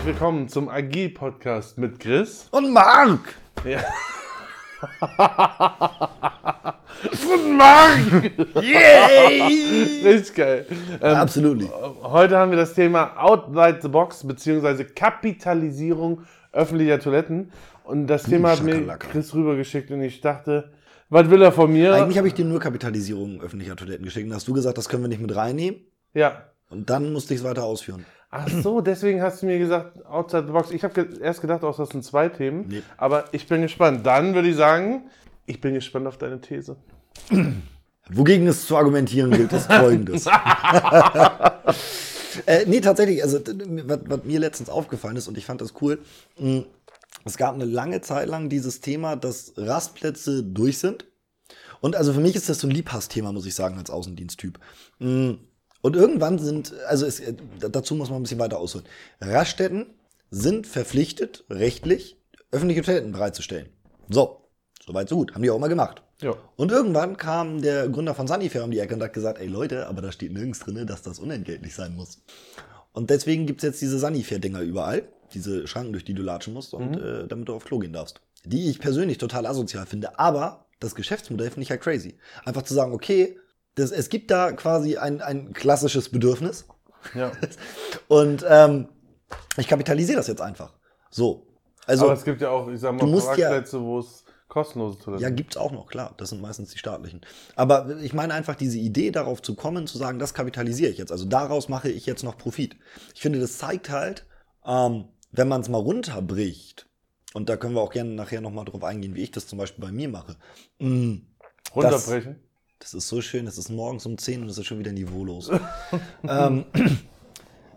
herzlich willkommen zum Agil-Podcast mit Chris. Und Marc! Ja. Guten Morgen! Yay! Richtig geil. Ähm, Absolut. heute haben wir das Thema Outside the Box beziehungsweise Kapitalisierung öffentlicher Toiletten. Und das Thema hat mir. Chris rübergeschickt und ich dachte, was will er von mir? Eigentlich habe ich dir nur Kapitalisierung öffentlicher Toiletten geschickt. Und hast du gesagt, das können wir nicht mit reinnehmen. Ja. Und dann musste ich es weiter ausführen. Ach so, deswegen hast du mir gesagt, Outside the Box. Ich habe ge erst gedacht, auch das sind zwei Themen. Nee. Aber ich bin gespannt. Dann würde ich sagen, ich bin gespannt auf deine These. Wogegen es zu argumentieren gilt, ist folgendes. äh, nee, tatsächlich, also was, was mir letztens aufgefallen ist und ich fand das cool, mh, es gab eine lange Zeit lang dieses Thema, dass Rastplätze durch sind. Und also für mich ist das so ein Liebhassthema, muss ich sagen, als Außendiensttyp. Mm, Und irgendwann sind, also es, äh, dazu muss man ein bisschen weiter ausholen. Raststätten sind verpflichtet, rechtlich, öffentliche Toiletten bereitzustellen. So, soweit so gut. Haben die auch mal gemacht. Ja. Und irgendwann kam der Gründer von Sunnyfair um die Ecke und hat gesagt, ey Leute, aber da steht nirgends drin, dass das unentgeltlich sein muss. Und deswegen gibt's jetzt diese Sunnyfair-Dinger überall, diese Schranken, durch die du latschen musst und äh, damit du auf Klo gehen darfst. Die ich persönlich total asozial finde, aber das Geschäftsmodell finde ich halt crazy. Einfach zu sagen, okay, das, es gibt da quasi ein, ein klassisches Bedürfnis Ja. und ähm, ich kapitalisiere das jetzt einfach. So. Also, Aber es gibt ja auch, ich sag mal, musst ja- Parkplätze, wo es kostenlose Toiletten Ja, gibt's auch noch, klar. Das sind meistens die staatlichen. Aber ich meine einfach diese Idee, darauf zu kommen, zu sagen, das kapitalisiere ich jetzt. Also daraus mache ich jetzt noch Profit. Ich finde, das zeigt halt, ähm, wenn man es mal runterbricht, und da können wir auch gerne nachher nochmal drauf eingehen, wie ich das zum Beispiel bei mir mache. Mm, runterbrechen. Das ist so schön, es ist morgens um 10 und es ist schon wieder niveaulos. ähm,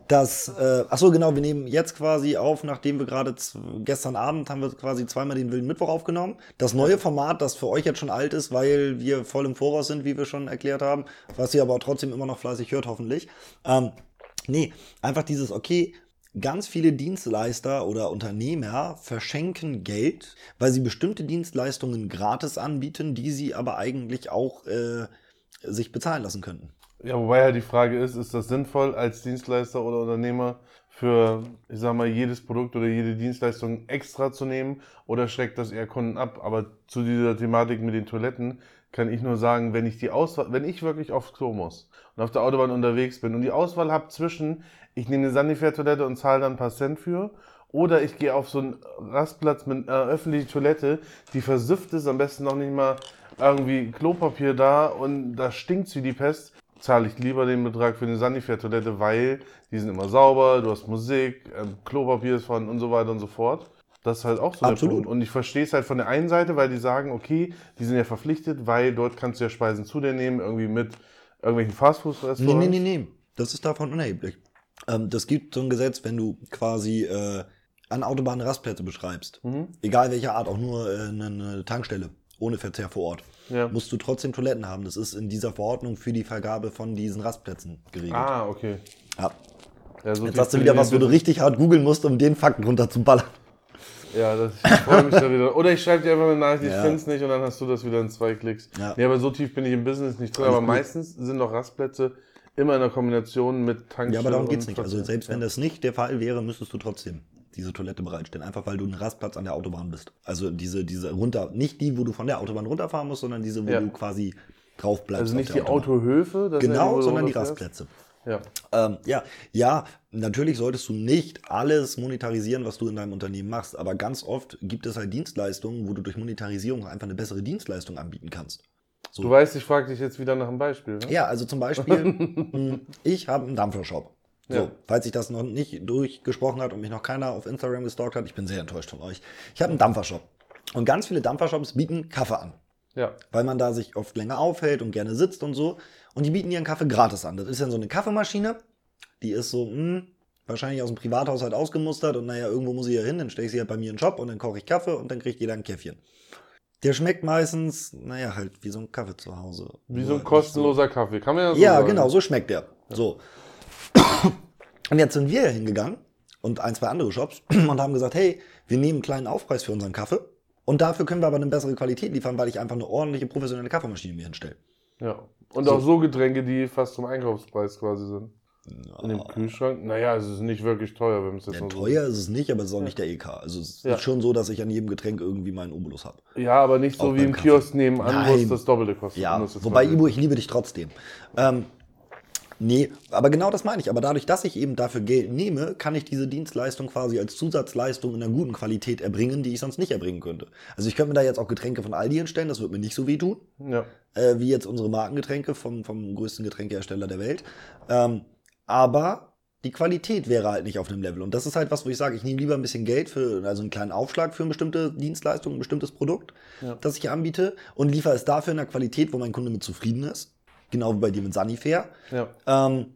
das, äh, ach so, genau, wir nehmen jetzt quasi auf, nachdem wir gerade gestern Abend haben wir quasi zweimal den Wilden Mittwoch aufgenommen. Das neue Format, das für euch jetzt schon alt ist, weil wir voll im Voraus sind, wie wir schon erklärt haben, was ihr aber trotzdem immer noch fleißig hört, hoffentlich. Ähm, nee, einfach dieses, okay, ganz viele Dienstleister oder Unternehmer verschenken Geld, weil sie bestimmte Dienstleistungen gratis anbieten, die sie aber eigentlich auch äh, sich bezahlen lassen könnten. Ja, wobei ja die Frage ist, ist das sinnvoll als Dienstleister oder Unternehmer für, ich sag mal, jedes Produkt oder jede Dienstleistung extra zu nehmen oder schreckt das eher Kunden ab? Aber zu dieser Thematik mit den Toiletten kann ich nur sagen, wenn ich die Auswahl, wenn ich wirklich aufs Klo muss und auf der Autobahn unterwegs bin und die Auswahl habe zwischen, ich nehme eine Sanifair-Toilette und zahle dann ein paar Cent für, oder ich gehe auf so einen Rastplatz mit einer öffentlichen Toilette, die versifft ist, am besten noch nicht mal irgendwie Klopapier da und da stinkt's wie die Pest, zahle ich lieber den Betrag für eine Sanifair-Toilette, weil die sind immer sauber, du hast Musik, ähm, Klopapier ist vorhanden und so weiter und so fort. Das ist halt auch so Absolut. der Punkt. Und ich verstehe es halt von der einen Seite, weil die sagen, okay, die sind ja verpflichtet, weil dort kannst du ja Speisen zu dir nehmen, irgendwie mit irgendwelchen Fastfood-Restaurants. Nee, nee, nee, nee. Das ist davon unerheblich. Ähm, das gibt so ein Gesetz, wenn du quasi äh, an Autobahnen Rastplätze beschreibst. Egal welcher Art, auch nur äh, eine, eine Tankstelle ohne Verzehr vor Ort. Ja. Musst du trotzdem Toiletten haben. Das ist in dieser Verordnung für die Vergabe von diesen Rastplätzen geregelt. Ah, okay. Ja. Ja, so Jetzt hast du wieder ich was, wo du richtig hart googeln musst, um den Fakten runterzuballern. Ja, das, ich freue mich da wieder. Oder ich schreibe dir einfach eine Nachricht, ich Ja. finde es nicht und dann hast du das wieder in zwei Klicks. Ja. Nee, aber so tief bin ich im Business nicht drin. Aber meistens sind doch Rastplätze immer in der Kombination mit Tankstellen. Ja, aber darum und geht's nicht. Also selbst wenn das nicht der Fall wäre, müsstest du trotzdem diese Toilette bereitstellen. Einfach weil du einen Rastplatz an der Autobahn bist. Also diese, diese runter, nicht die, wo du von der Autobahn runterfahren musst, sondern diese, wo Ja. du quasi drauf bleibst. Also nicht die Autobahn. Autohöfe, das ist ja Genau, du sondern die. Rastplätze. Ja. Ähm, ja, ja, natürlich solltest du nicht alles monetarisieren, was du in deinem Unternehmen machst, aber ganz oft gibt es halt Dienstleistungen, wo du durch Monetarisierung einfach eine bessere Dienstleistung anbieten kannst. So. Du weißt, ich frage dich jetzt wieder nach einem Beispiel. Ne? Ja, also zum Beispiel, mh, ich habe einen Dampfershop. So, Ja. falls sich das noch nicht durchgesprochen hat und mich noch keiner auf Instagram gestalkt hat, ich bin sehr enttäuscht von euch. Ich habe einen Dampfershop. Und ganz viele Dampfershops bieten Kaffee an Ja. weil man da sich oft länger aufhält und gerne sitzt und so. Und die bieten ihren Kaffee gratis an. Das ist dann so eine Kaffeemaschine, die ist so, mh, wahrscheinlich aus dem Privathaushalt ausgemustert und naja, irgendwo muss ich ja hin, dann stelle ich sie halt bei mir in den Shop und dann koche ich Kaffee und dann kriegt jeder ein Käffchen. Der schmeckt meistens, naja, halt wie so ein Kaffee zu Hause. Wie so ein kostenloser Kaffee. Kann man ja so ja, sagen. genau, so schmeckt der. So. Und jetzt sind wir hingegangen und ein, zwei andere Shops und haben gesagt, hey, wir nehmen einen kleinen Aufpreis für unseren Kaffee und dafür können wir aber eine bessere Qualität liefern, weil ich einfach eine ordentliche, professionelle Kaffeemaschine mir hinstelle. Ja. Und So. auch so Getränke, die fast zum Einkaufspreis quasi sind. In dem Kühlschrank? Naja, es ist nicht wirklich teuer, wenn es jetzt Ja, so- teuer ist es nicht, aber es ist auch nicht der EK. Also es Ja. ist schon so, dass ich an jedem Getränk irgendwie meinen Obolus habe. Ja, aber nicht so Auch wie im Kaffee. Kiosk nebenan, wo es das Doppelte kostet. Ja, wobei halt- Ibo, ich liebe dich trotzdem. Ähm, nee, aber genau das meine ich. Aber dadurch, dass ich eben dafür Geld nehme, kann ich diese Dienstleistung quasi als Zusatzleistung in einer guten Qualität erbringen, die ich sonst nicht erbringen könnte. Also ich könnte mir da jetzt auch Getränke von Aldi hinstellen, das wird mir nicht so wehtun, Ja. äh, wie jetzt unsere Markengetränke vom, vom größten Getränkehersteller der Welt. Ähm, aber die Qualität wäre halt nicht auf einem Level. Und das ist halt was, wo ich sage, ich nehme lieber ein bisschen Geld für, also einen kleinen Aufschlag für eine bestimmte Dienstleistung, ein bestimmtes Produkt, Ja. das ich anbiete und liefere es dafür in einer Qualität, wo mein Kunde mit zufrieden ist. Genau wie bei dir mit Sanifair. Ja. Ähm,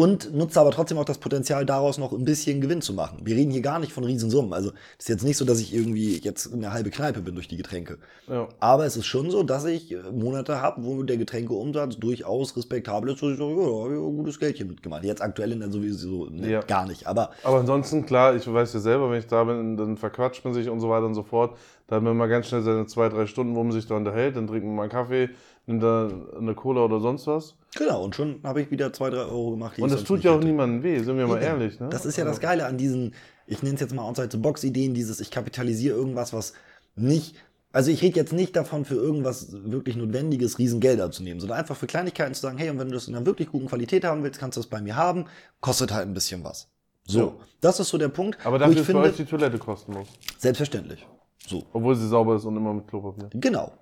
und nutze aber trotzdem auch das Potenzial, daraus noch ein bisschen Gewinn zu machen. Wir reden hier gar nicht von Riesensummen. Also es ist jetzt nicht so, dass ich irgendwie jetzt eine halbe Kneipe bin durch die Getränke. Ja. Aber es ist schon so, dass ich äh, Monate habe, wo der Getränkeumsatz durchaus respektabel ist. wo ich so, ja, ich ein gutes Geldchen mitgemacht. Jetzt aktuell in der sowieso ne, Ja. gar nicht. Aber Aber ansonsten, klar, ich weiß ja selber, wenn ich da bin, dann verquatscht man sich und so weiter und so fort. Da hat man mal ganz schnell seine zwei, drei Stunden, wo man sich da unterhält. Dann trinkt man mal einen Kaffee, nimmt da eine Cola oder sonst was. genau, und schon habe ich wieder zwei, drei Euro gemacht. Und das tut ja auch hätte. niemandem weh, sind wir mal Eben. ehrlich. Ne? Das ist ja das Geile an diesen, ich nenne es jetzt mal Outside-the-Box-Ideen, dieses, ich kapitalisiere irgendwas, was nicht, also ich rede jetzt nicht davon, für irgendwas wirklich Notwendiges Riesengeld abzunehmen, sondern einfach für Kleinigkeiten zu sagen, hey, und wenn du das in einer wirklich guten Qualität haben willst, kannst du das bei mir haben, kostet halt ein bisschen was. So, Ja. das ist so der Punkt, Aber dafür ist finde, euch die Toilette kostenlos. selbstverständlich. So, Obwohl sie sauber ist und immer mit Klopapier. genau.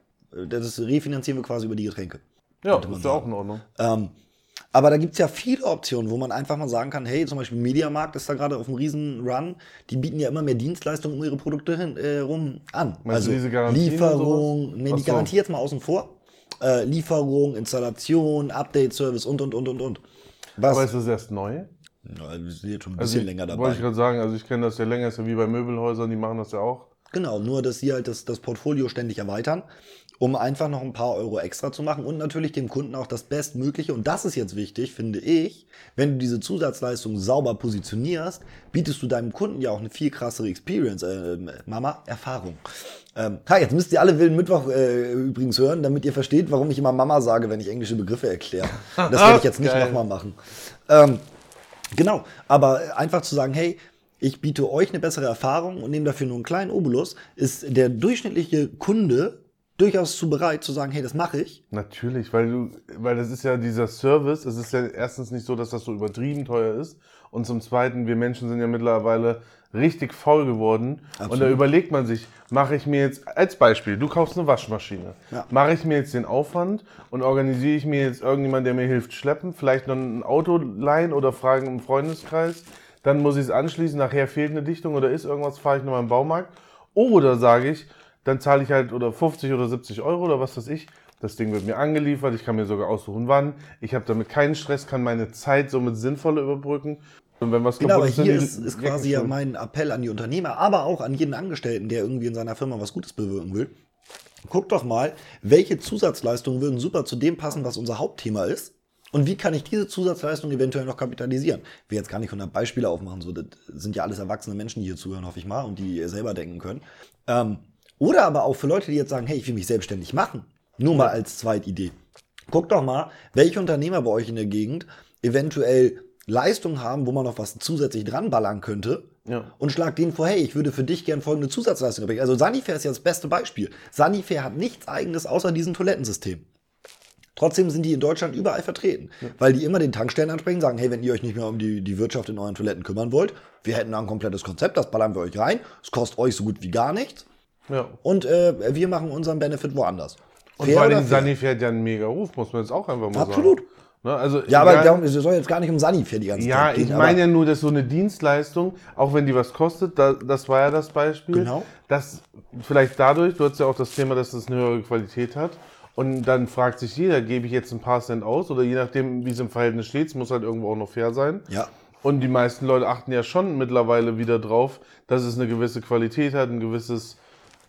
Das refinanzieren wir quasi über die Getränke. Ja, ist ja auch in Ordnung. Ähm, aber da gibt es ja viele Optionen, wo man einfach mal sagen kann, hey, zum Beispiel Mediamarkt ist da gerade auf einem riesen Run. Die bieten ja immer mehr Dienstleistungen um ihre Produkte hin, äh, rum an. Also Meinst du diese Garantien und Lieferung, nee, die so. Garantie jetzt mal außen vor. Äh, Lieferung, Installation, Update-Service und, und, und, und, und. Was? Aber ist das erst neu? ja, wir sind jetzt schon ein Also bisschen ich- länger Wollte dabei. ich gerade sagen, also ich kenne das ja länger, ist ja wie bei Möbelhäusern, die machen das ja auch. Genau, nur dass sie halt das, das Portfolio ständig erweitern, um einfach noch ein paar Euro extra zu machen und natürlich dem Kunden auch das Bestmögliche. Und das ist jetzt wichtig, finde ich, wenn du diese Zusatzleistung sauber positionierst, bietest du deinem Kunden ja auch eine viel krassere Experience, äh, Mama, Erfahrung. Ähm, ha, jetzt müsst ihr alle Wilden Mittwoch äh, übrigens hören, damit ihr versteht, warum ich immer Mama sage, wenn ich englische Begriffe erkläre. Das werde ich jetzt nicht nochmal machen. Ähm, Genau, aber einfach zu sagen, hey, ich biete euch eine bessere Erfahrung und nehme dafür nur einen kleinen Obolus, ist der durchschnittliche Kunde durchaus zu bereit zu sagen, hey, das mache ich. Natürlich, weil du, weil das ist ja dieser Service, es ist ja erstens nicht so, dass das so übertrieben teuer ist. Und zum Zweiten, wir Menschen sind ja mittlerweile richtig faul geworden. Und da Absolut. überlegt man sich, mache ich mir jetzt, als Beispiel, du kaufst eine Waschmaschine. Ja. Mache ich mir jetzt den Aufwand und organisiere ich mir jetzt irgendjemand, der mir hilft, schleppen, vielleicht noch ein Auto leihen oder fragen im Freundeskreis. Dann muss ich es anschließen, nachher fehlt eine Dichtung oder ist irgendwas, fahre ich nochmal im Baumarkt. Oder sage ich, dann zahle ich halt oder 50 oder 70 Euro oder was weiß ich. Das Ding wird mir angeliefert, ich kann mir sogar aussuchen, wann. Ich habe damit keinen Stress, kann meine Zeit somit sinnvoller überbrücken. Und wenn was Genau, aber hier ist, ist quasi ja mein Appell an die Unternehmer, aber auch an jeden Angestellten, der irgendwie in seiner Firma was Gutes bewirken will. Guck doch mal, welche Zusatzleistungen würden super zu dem passen, was unser Hauptthema ist. Und wie kann ich diese Zusatzleistung eventuell noch kapitalisieren? Ich will jetzt gar nicht 100 Beispiele aufmachen, so, das sind ja alles erwachsene Menschen, die hier zuhören, hoffe ich mal, und die selber denken können. Ähm, oder aber auch für Leute, die jetzt sagen, hey, ich will mich selbstständig machen. Nur mal als Zweitidee. Guckt doch mal, welche Unternehmer bei euch in der Gegend eventuell Leistungen haben, wo man noch was zusätzlich dran ballern könnte. Ja. Und schlag denen vor, hey, ich würde für dich gern folgende Zusatzleistung erbringen. Also Sanifair ist ja das beste Beispiel. Sanifair hat nichts eigenes außer diesem Toilettensystem. Trotzdem sind die in Deutschland überall vertreten, weil die immer den Tankstellen ansprechen, sagen, hey, wenn ihr euch nicht mehr um die, die Wirtschaft in euren Toiletten kümmern wollt, wir hätten da ein komplettes Konzept, das ballern wir euch rein, es kostet euch so gut wie gar nichts Ja. und äh, wir machen unseren Benefit woanders. Und Fair vor allem? Sani fährt ja einen mega Ruf, muss man jetzt auch einfach mal Absolut. sagen. Ne? Also, Ja, aber darum, es soll jetzt gar nicht um Sanifair die ganze Ja, Zeit gehen. ich meine ja nur, dass so eine Dienstleistung, auch wenn die was kostet, da, das war ja das Beispiel, Genau. dass vielleicht dadurch, du hast ja auch das Thema, dass es eine höhere Qualität hat und dann fragt sich jeder, gebe ich jetzt ein paar Cent aus oder je nachdem, wie es im Verhältnis steht, es muss halt irgendwo auch noch fair sein. Ja. Und die meisten Leute achten ja schon mittlerweile wieder drauf, dass es eine gewisse Qualität hat, ein gewisses,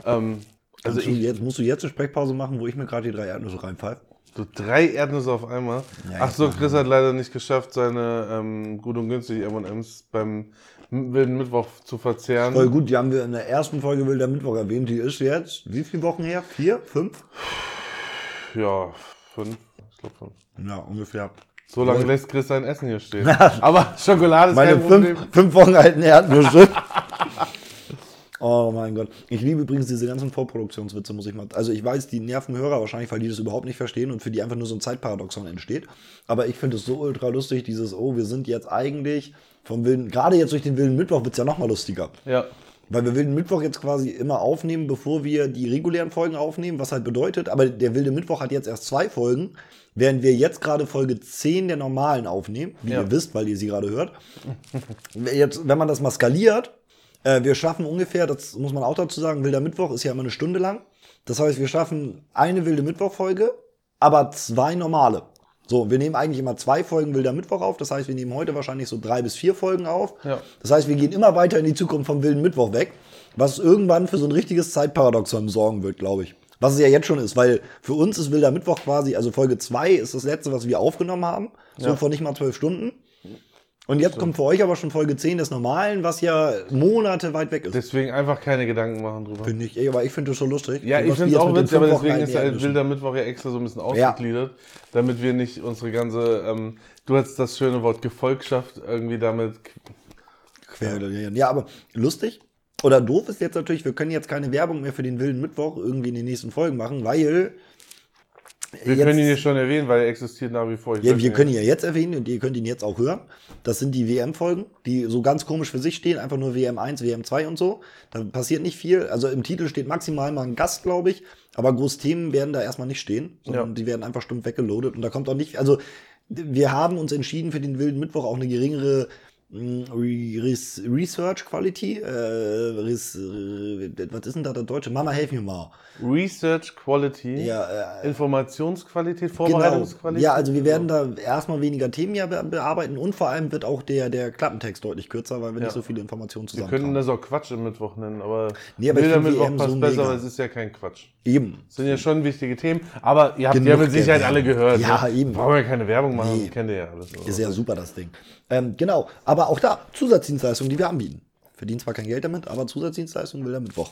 ähm, also ich, jetzt, musst du jetzt eine Sprechpause machen, wo ich mir gerade die drei Erdnüsse reinpfeife? so drei Erdnüsse auf einmal. Ja, Ach so, Chris hat leider nicht geschafft, seine ähm, gut und günstig M&M's beim wilden Mittwoch zu verzehren. Voll gut, die haben wir in der ersten Folge Wilder Mittwoch erwähnt. Die ist jetzt, wie viele Wochen her? Vier? Fünf? Ja, fünf. Ich glaube fünf. Ja, ungefähr. So lange lässt Chris sein Essen hier stehen. Aber Schokolade ist Meine kein Problem. fünf, fünf Wochen alten Erdnüsse. oh mein Gott. Ich liebe übrigens diese ganzen Vorproduktionswitze, muss ich mal. Also ich weiß, die nerven Hörer wahrscheinlich, weil die das überhaupt nicht verstehen und für die einfach nur so ein Zeitparadoxon entsteht. Aber ich finde es so ultra lustig, dieses, oh, wir sind jetzt eigentlich vom wilden, gerade jetzt durch den wilden Mittwoch wird es ja noch mal lustiger. Ja. Weil wir wilden Mittwoch jetzt quasi immer aufnehmen, bevor wir die regulären Folgen aufnehmen, was halt bedeutet, aber der wilde Mittwoch hat jetzt erst zwei Folgen, während wir jetzt gerade Folge 10 der normalen aufnehmen, wie Ja. ihr wisst, weil ihr sie gerade hört. Jetzt, wenn man das mal skaliert, äh, wir schaffen ungefähr, das muss man auch dazu sagen, wilder Mittwoch ist ja immer eine Stunde lang. Das heißt, wir schaffen eine wilde Mittwoch-Folge, aber zwei normale. So, wir nehmen eigentlich immer zwei Folgen wilder Mittwoch auf. Das heißt, wir nehmen heute wahrscheinlich so drei bis vier Folgen auf. Ja. Das heißt, wir gehen immer weiter in die Zukunft vom wilden Mittwoch weg, was irgendwann für so ein richtiges Zeitparadoxon sorgen wird, glaube ich. Was es ja jetzt schon ist, weil für uns ist wilder Mittwoch quasi, also Folge 2 ist das letzte, was wir aufgenommen haben. So Ja. vor nicht mal zwölf Stunden. Und jetzt kommt für euch aber schon Folge 10 des Normalen, was ja Monate weit weg ist. Deswegen einfach keine Gedanken machen drüber. Finde ich, ey, aber ich finde das so lustig. Ja, ich finde es auch witzig, aber deswegen ist einhermischen. wilder Mittwoch ja extra so ein bisschen ausgegliedert, damit wir nicht unsere ganze, ähm, du hast das schöne Wort Gefolgschaft irgendwie damit, Quergelesen. Ja, aber lustig oder doof ist jetzt natürlich, wir können jetzt keine Werbung mehr für den wilden Mittwoch irgendwie in den nächsten Folgen machen, weil wir jetzt- können ihn hier schon erwähnen, weil er existiert nach wie vor. Ich Ja, wir können ihn ja jetzt erwähnen und ihr könnt ihn jetzt auch hören. Das sind die WM-Folgen, die so ganz komisch für sich stehen, einfach nur WM1, WM2 und so. Da passiert nicht viel. Also im Titel steht maximal mal ein Gast, glaube ich. Aber große Themen werden da erstmal nicht stehen, sondern Ja. die werden einfach stumpf weggeloadet. Und da kommt auch nicht, also wir haben uns entschieden für den wilden Mittwoch auch eine geringere Research Quality. Äh, äh, was ist denn da der Deutsche? Mama, helf mir mal. Research Quality, Ja, äh, Informationsqualität, Genau. Vorbereitungsqualität. Ja, also wir werden da erstmal weniger Themen ja be bearbeiten und vor allem wird auch der, der Klappentext deutlich kürzer, weil wir Ja. nicht so viele Informationen Wir könnten zusammen das auch Quatsch im Mittwoch nennen, aber, Nee, aber find Mittwoch passt so besser, mega. aber es ist ja kein Quatsch. Eben. Das sind ja schon wichtige Themen, aber ihr habt Genug ja mit Sicherheit alle gehört. Ja, ne? eben. Brauchen wir keine Werbung machen, Nee. das kennt ihr ja alles. Ist ja super, das Ding. Ähm, genau, aber auch da Zusatzdienstleistungen, die wir anbieten. Verdienen zwar kein Geld damit, aber Zusatzdienstleistungen will er Mittwoch.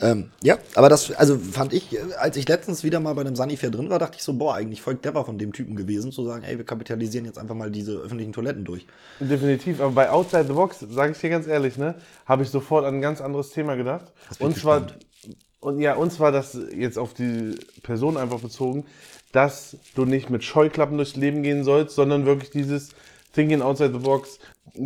Ja. Ähm, ja, aber das, also fand ich, als ich letztens wieder mal bei einem Sanifair drin war, dachte ich so, boah, eigentlich voll clever von dem Typen gewesen, zu sagen, ey, wir kapitalisieren jetzt einfach mal diese öffentlichen Toiletten durch. Definitiv, aber bei Outside the Box, sage ich dir ganz ehrlich, ne, habe ich sofort an ein ganz anderes Thema gedacht. Und zwar, und ja, und zwar das jetzt auf die Person einfach bezogen, dass du nicht mit Scheuklappen durchs Leben gehen sollst, sondern wirklich dieses Thinking outside the box,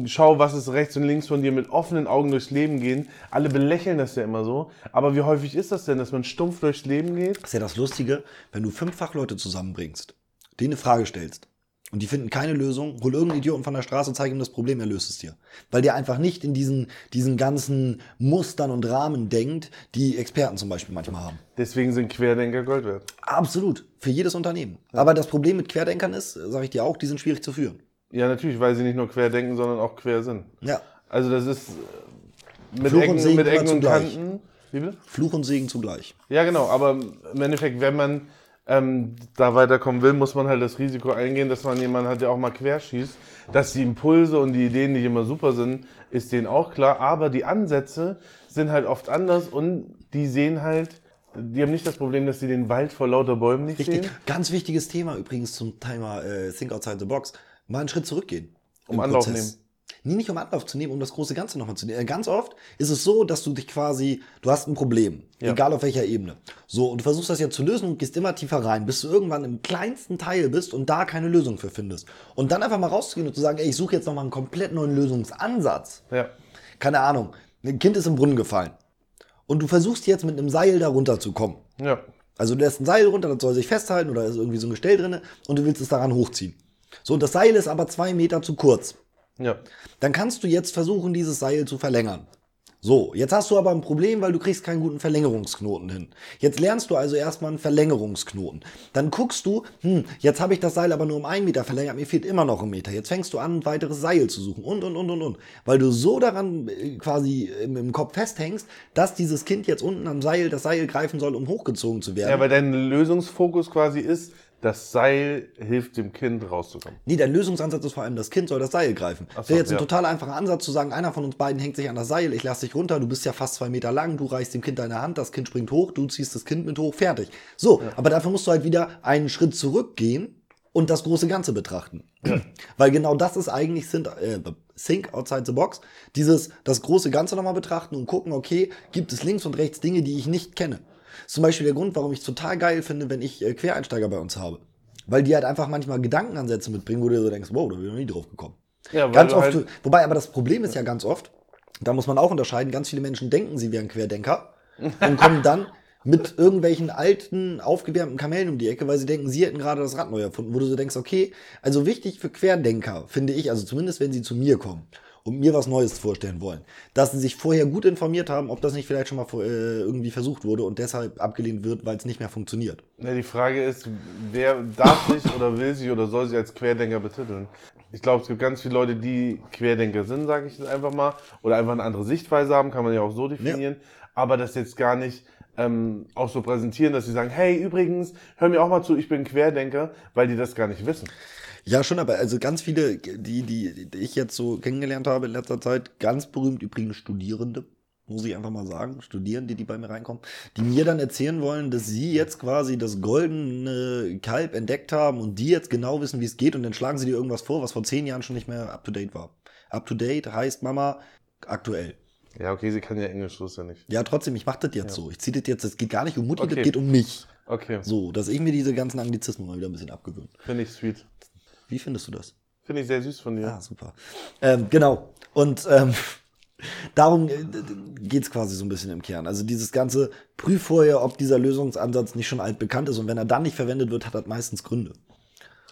schau, was ist rechts und links von dir, mit offenen Augen durchs Leben gehen. Alle belächeln das ja immer so, aber wie häufig ist das denn, dass man stumpf durchs Leben geht? Das ist ja das Lustige, wenn du fünf Fachleute zusammenbringst, denen eine Frage stellst und die finden keine Lösung, hol irgendeinen Idioten von der Straße, zeig ihm das Problem, er löst es dir. Weil der einfach nicht in diesen, diesen ganzen Mustern und Rahmen denkt, die Experten zum Beispiel manchmal haben. Deswegen sind Querdenker Gold wert. Absolut, für jedes Unternehmen. Aber das Problem mit Querdenkern ist, sage ich dir auch, die sind schwierig zu führen. Ja, natürlich, weil sie nicht nur quer denken, sondern auch quer sind. Ja, Also das ist äh, mit Fluch und Ecken, Segen mit Ecken und zugleich. Kanten. Wie bitte? Fluch und Segen zugleich. Ja, genau, aber im Endeffekt, wenn man ähm, da weiterkommen will, muss man halt das Risiko eingehen, dass man jemanden hat, der auch mal querschießt. Dass die Impulse und die Ideen nicht immer super sind, ist denen auch klar, aber die Ansätze sind halt oft anders und die sehen halt, die haben nicht das Problem, dass sie den Wald vor lauter Bäumen nicht Richtig. sehen. Ganz wichtiges Thema übrigens zum Thema äh, Think Outside the Box. Mal einen Schritt zurückgehen. Um Anlauf Prozess. Nee, nicht um Anlauf zu nehmen, um das große Ganze nochmal zu nehmen. Äh, Ganz oft ist es so, dass du dich quasi, du hast ein Problem, Ja. egal auf welcher Ebene. So, und du versuchst das ja zu lösen und gehst immer tiefer rein, bis du irgendwann im kleinsten Teil bist und da keine Lösung für findest. Und dann einfach mal rauszugehen und zu sagen, ey, ich suche jetzt nochmal einen komplett neuen Lösungsansatz. Ja. Keine Ahnung, ein Kind ist im Brunnen gefallen. Und du versuchst jetzt mit einem Seil da runterzukommen. Ja. Also du lässt ein Seil runter, das soll sich festhalten oder ist irgendwie so ein Gestell drin und du willst es daran hochziehen. So, und das Seil ist aber zwei Meter zu kurz. Ja. Dann kannst du jetzt versuchen, dieses Seil zu verlängern. So, jetzt hast du aber ein Problem, weil du kriegst keinen guten Verlängerungsknoten hin. Jetzt lernst du also erstmal einen Verlängerungsknoten. Dann guckst du, hm, jetzt habe ich das Seil aber nur um einen Meter verlängert, mir fehlt immer noch ein Meter. Jetzt fängst du an, ein weiteres Seil zu suchen und, und, und, und, und. Weil du so daran äh, quasi im, im Kopf festhängst, dass dieses Kind jetzt unten am Seil das Seil greifen soll, um hochgezogen zu werden. Ja, weil dein Lösungsfokus quasi ist, das Seil hilft dem Kind rauszukommen. Nee, der Lösungsansatz ist vor allem, das Kind soll das Seil greifen. Ach Das so, wäre jetzt ein ja. total einfacher Ansatz zu sagen, einer von uns beiden hängt sich an das Seil, ich lasse dich runter, du bist ja fast zwei Meter lang, du reichst dem Kind deine Hand, das Kind springt hoch, du ziehst das Kind mit hoch, fertig. So, aber dafür musst du halt wieder einen Schritt zurückgehen und das große Ganze betrachten. Weil genau das ist eigentlich Think, äh, Think Outside the Box. Dieses, das große Ganze nochmal betrachten und gucken, okay, gibt es links und rechts Dinge, die ich nicht kenne. Zum Beispiel der Grund, warum ich es total geil finde, wenn ich äh, Quereinsteiger bei uns habe. Weil die halt einfach manchmal Gedankenansätze mitbringen, wo du so denkst, wow, da bin ich noch nie drauf gekommen. Ja, weil Ganz oft, halt- wobei aber das Problem ist ja ganz oft, da muss man auch unterscheiden, ganz viele Menschen denken, sie wären Querdenker und kommen dann mit irgendwelchen alten, aufgewärmten Kamellen um die Ecke, weil sie denken, sie hätten gerade das Rad neu erfunden, wo du so denkst, okay, also wichtig für Querdenker, finde ich, also zumindest wenn sie zu mir kommen und mir was Neues vorstellen wollen, dass sie sich vorher gut informiert haben, ob das nicht vielleicht schon mal äh, irgendwie versucht wurde und deshalb abgelehnt wird, weil es nicht mehr funktioniert. Ja, die Frage ist, wer darf sich oder will sich oder soll sich als Querdenker betiteln? Ich glaube, es gibt ganz viele Leute, die Querdenker sind, sage ich jetzt einfach mal, oder einfach eine andere Sichtweise haben, kann man ja auch so definieren, aber das jetzt gar nicht ähm, auch so präsentieren, dass sie sagen, hey, übrigens, hör mir auch mal zu, ich bin Querdenker, weil die das gar nicht wissen. Ja, schon, aber also ganz viele, die, die, die ich jetzt so kennengelernt habe in letzter Zeit, ganz berühmt übrigens Studierende, muss ich einfach mal sagen, Studierende, die bei mir reinkommen, die mir dann erzählen wollen, dass sie jetzt quasi das goldene Kalb entdeckt haben und die jetzt genau wissen, wie es geht und dann schlagen sie dir irgendwas vor, was vor zehn Jahren schon nicht mehr up to date war. Up to date heißt Mama aktuell. Ja, okay, sie kann ja Englisch, ist ja nicht. Ja, trotzdem, ich mach das jetzt so. Ich ziehe das jetzt, es geht gar nicht um Mutti, Okay. das geht um mich. Okay, So, dass ich mir diese ganzen Anglizismen mal wieder ein bisschen abgewöhne. finde ich sweet. Wie findest du das? Finde ich sehr süß von dir. Ah, super. Ähm, genau. Und ähm, darum geht es quasi so ein bisschen im Kern. Also dieses ganze Prüf vorher, ob dieser Lösungsansatz nicht schon altbekannt ist. Und wenn er dann nicht verwendet wird, hat das meistens Gründe.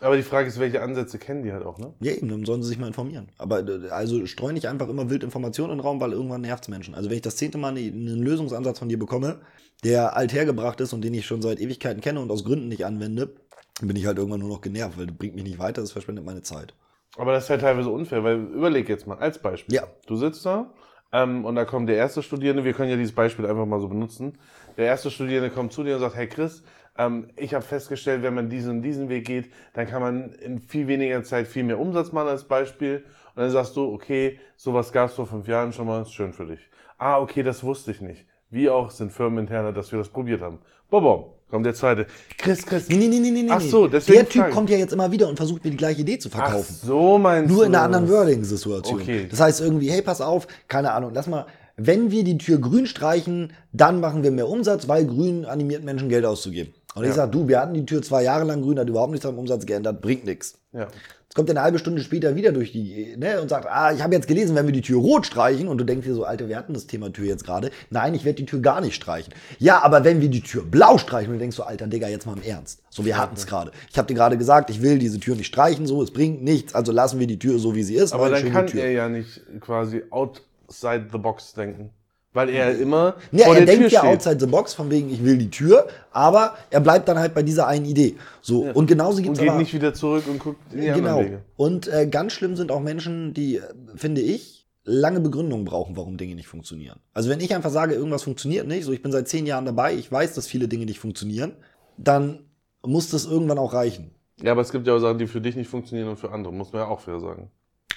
Aber die Frage ist, welche Ansätze kennen die halt auch, ne? Ja, eben, dann sollen sie sich mal informieren. Aber äh, also streu nicht einfach immer wild Informationen in den Raum, weil irgendwann nervt's Menschen. Also wenn ich das zehnte Mal ne- einen Lösungsansatz von dir bekomme, der althergebracht ist und den ich schon seit Ewigkeiten kenne und aus Gründen nicht anwende, dann bin ich halt irgendwann nur noch genervt, weil das bringt mich nicht weiter, das verschwendet meine Zeit. Aber das ist halt teilweise unfair, weil überleg jetzt mal, als Beispiel. Ja. Du sitzt da ähm, und da kommt der erste Studierende, wir können ja dieses Beispiel einfach mal so benutzen. Der erste Studierende kommt zu dir und sagt, hey Chris, ähm, ich habe festgestellt, wenn man diesen und diesen Weg geht, dann kann man in viel weniger Zeit viel mehr Umsatz machen als Beispiel. Und dann sagst du, okay, sowas gab es vor fünf Jahren schon mal, ist schön für dich. Ah, okay, das wusste ich nicht. Wie auch sind firmeninterne, dass wir das probiert haben. Bobom, kommt der zweite. Chris, Chris. Nee, nee, nee, nee, nee. Ach so, deswegen Der Typ frage ich. kommt ja jetzt immer wieder und versucht mir die gleiche Idee zu Ach verkaufen. so meinst Nur du in einer anderen? Wording-Situation. Okay. Das heißt irgendwie, hey, pass auf, keine Ahnung, lass mal, wenn wir die Tür grün streichen, dann machen wir mehr Umsatz, weil grün animiert Menschen Geld auszugeben. Und ich Ja. sag, du, wir hatten die Tür zwei Jahre lang grün, hat überhaupt nichts am Umsatz geändert, bringt nichts. Ja. Jetzt kommt er eine halbe Stunde später wieder durch die, ne, und sagt, ah, ich habe jetzt gelesen, wenn wir die Tür rot streichen, und du denkst dir so, Alter, wir hatten das Thema Tür jetzt gerade. Nein, ich werde die Tür gar nicht streichen. Ja, aber wenn wir die Tür blau streichen, und du denkst so, Alter, Digga, jetzt mal im Ernst. So, wir hatten es gerade. Ich habe dir gerade gesagt, ich will diese Tür nicht streichen, so, es bringt nichts, also lassen wir die Tür so, wie sie ist. Aber dann kann er ja nicht quasi outside the box denken. Weil er immer Ja, vor er der denkt Tür ja steht. outside the box, von wegen, ich will die Tür, aber er bleibt dann halt bei dieser einen Idee. So, und genauso gibt und es geht aber... nicht wieder zurück und guckt in die Genau. Wege. Und äh, ganz schlimm sind auch Menschen, die, finde ich, lange Begründungen brauchen, warum Dinge nicht funktionieren. Also wenn ich einfach sage, irgendwas funktioniert nicht, so ich bin seit zehn Jahren dabei, ich weiß, dass viele Dinge nicht funktionieren, dann muss das irgendwann auch reichen. Ja, aber es gibt ja auch Sachen, die für dich nicht funktionieren und für andere, muss man ja auch fair sagen.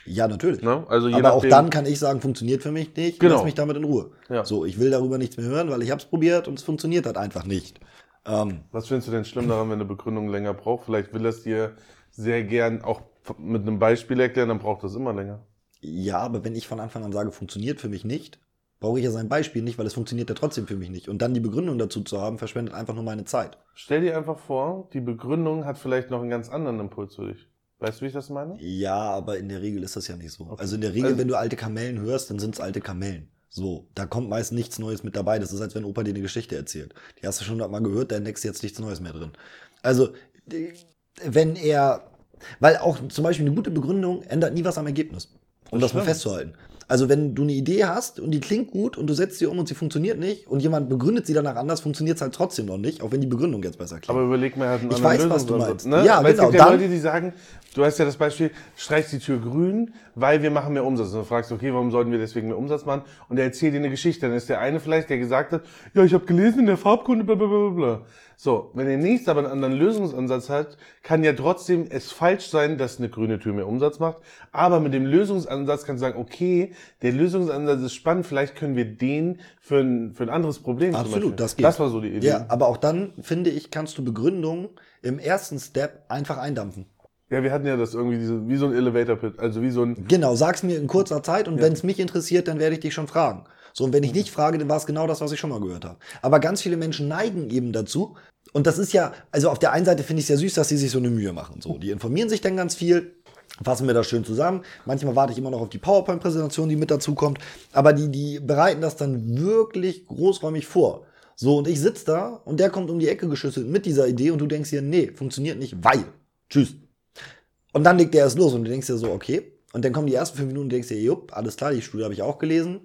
Ja, natürlich. Ne? Also je Aber auch nachdem, dann kann ich sagen, funktioniert für mich nicht, Genau. lass mich damit in Ruhe. Ja. So, ich will darüber nichts mehr hören, weil ich habe es probiert und es funktioniert halt einfach nicht. Ähm, Was findest du denn schlimm daran, wenn eine Begründung länger braucht? Vielleicht will er es dir sehr gern auch mit einem Beispiel erklären, dann braucht das immer länger. ja, aber wenn ich von Anfang an sage, funktioniert für mich nicht, brauche ich ja sein Beispiel nicht, weil es funktioniert ja trotzdem für mich nicht. Und dann die Begründung dazu zu haben, verschwendet einfach nur meine Zeit. Stell dir einfach vor, die Begründung hat vielleicht noch einen ganz anderen Impuls für dich. Weißt du, wie ich das meine? Ja, aber in der Regel ist das ja nicht so. Also in der Regel, Also- wenn du alte Kamellen hörst, dann sind es alte Kamellen. So, da kommt meist nichts Neues mit dabei. Das ist, als wenn Opa dir eine Geschichte erzählt. Die hast du schon mal gehört, da entdeckst du jetzt nichts Neues mehr drin. Also, äh, wenn er, weil auch zum Beispiel eine gute Begründung ändert nie was am Ergebnis. Um das, Das mal festzuhalten. Also, wenn du eine Idee hast und die klingt gut und du setzt sie um und sie funktioniert nicht und jemand begründet sie danach anders, funktioniert es halt trotzdem noch nicht, auch wenn die Begründung jetzt besser klingt. Aber überleg mal, hat einen Ich weiß, was du meinst. Ja, Weil genau, Es gibt ja Leute, die sagen, du hast ja das Beispiel, streich die Tür grün, weil wir machen mehr Umsatz. Und du fragst, okay, warum sollten wir deswegen mehr Umsatz machen? Und er erzählt dir eine Geschichte. Dann ist der eine vielleicht, der gesagt hat, ja, ich habe gelesen in der Farbkunde, bla bla bla bla. So, wenn der nächste aber einen anderen Lösungsansatz hat, kann ja trotzdem es falsch sein, dass eine grüne Tür mehr Umsatz macht. Aber mit dem Lösungsansatz kannst du sagen, okay, der Lösungsansatz ist spannend, vielleicht können wir den für ein, für ein anderes Problem Absolut, das geht. Das war so die Idee. Ja, aber auch dann, finde ich, kannst du Begründungen im ersten Step einfach eindampfen. Ja, wir hatten ja das irgendwie diese, wie so ein Elevator Pit, also wie so ein, Genau, sag's mir in kurzer Zeit und wenn es mich interessiert, dann werde ich dich schon fragen. So, und wenn ich nicht frage, dann war es genau das, was ich schon mal gehört habe. Aber ganz viele Menschen neigen eben dazu. Und das ist ja, also auf der einen Seite finde ich es ja süß, dass sie sich so eine Mühe machen. So, die informieren sich dann ganz viel, fassen mir das schön zusammen. Manchmal warte ich immer noch auf die PowerPoint-Präsentation, die mit dazu kommt. Aber die, die bereiten das dann wirklich großräumig vor. So, und ich sitze da und der kommt um die Ecke geschüsselt mit dieser Idee und du denkst dir, nee, funktioniert nicht, weil. Tschüss. Und dann legt der erst los und du denkst dir so, okay. Und dann kommen die ersten fünf Minuten und denkst dir, jupp, alles klar, die Studie habe ich auch gelesen.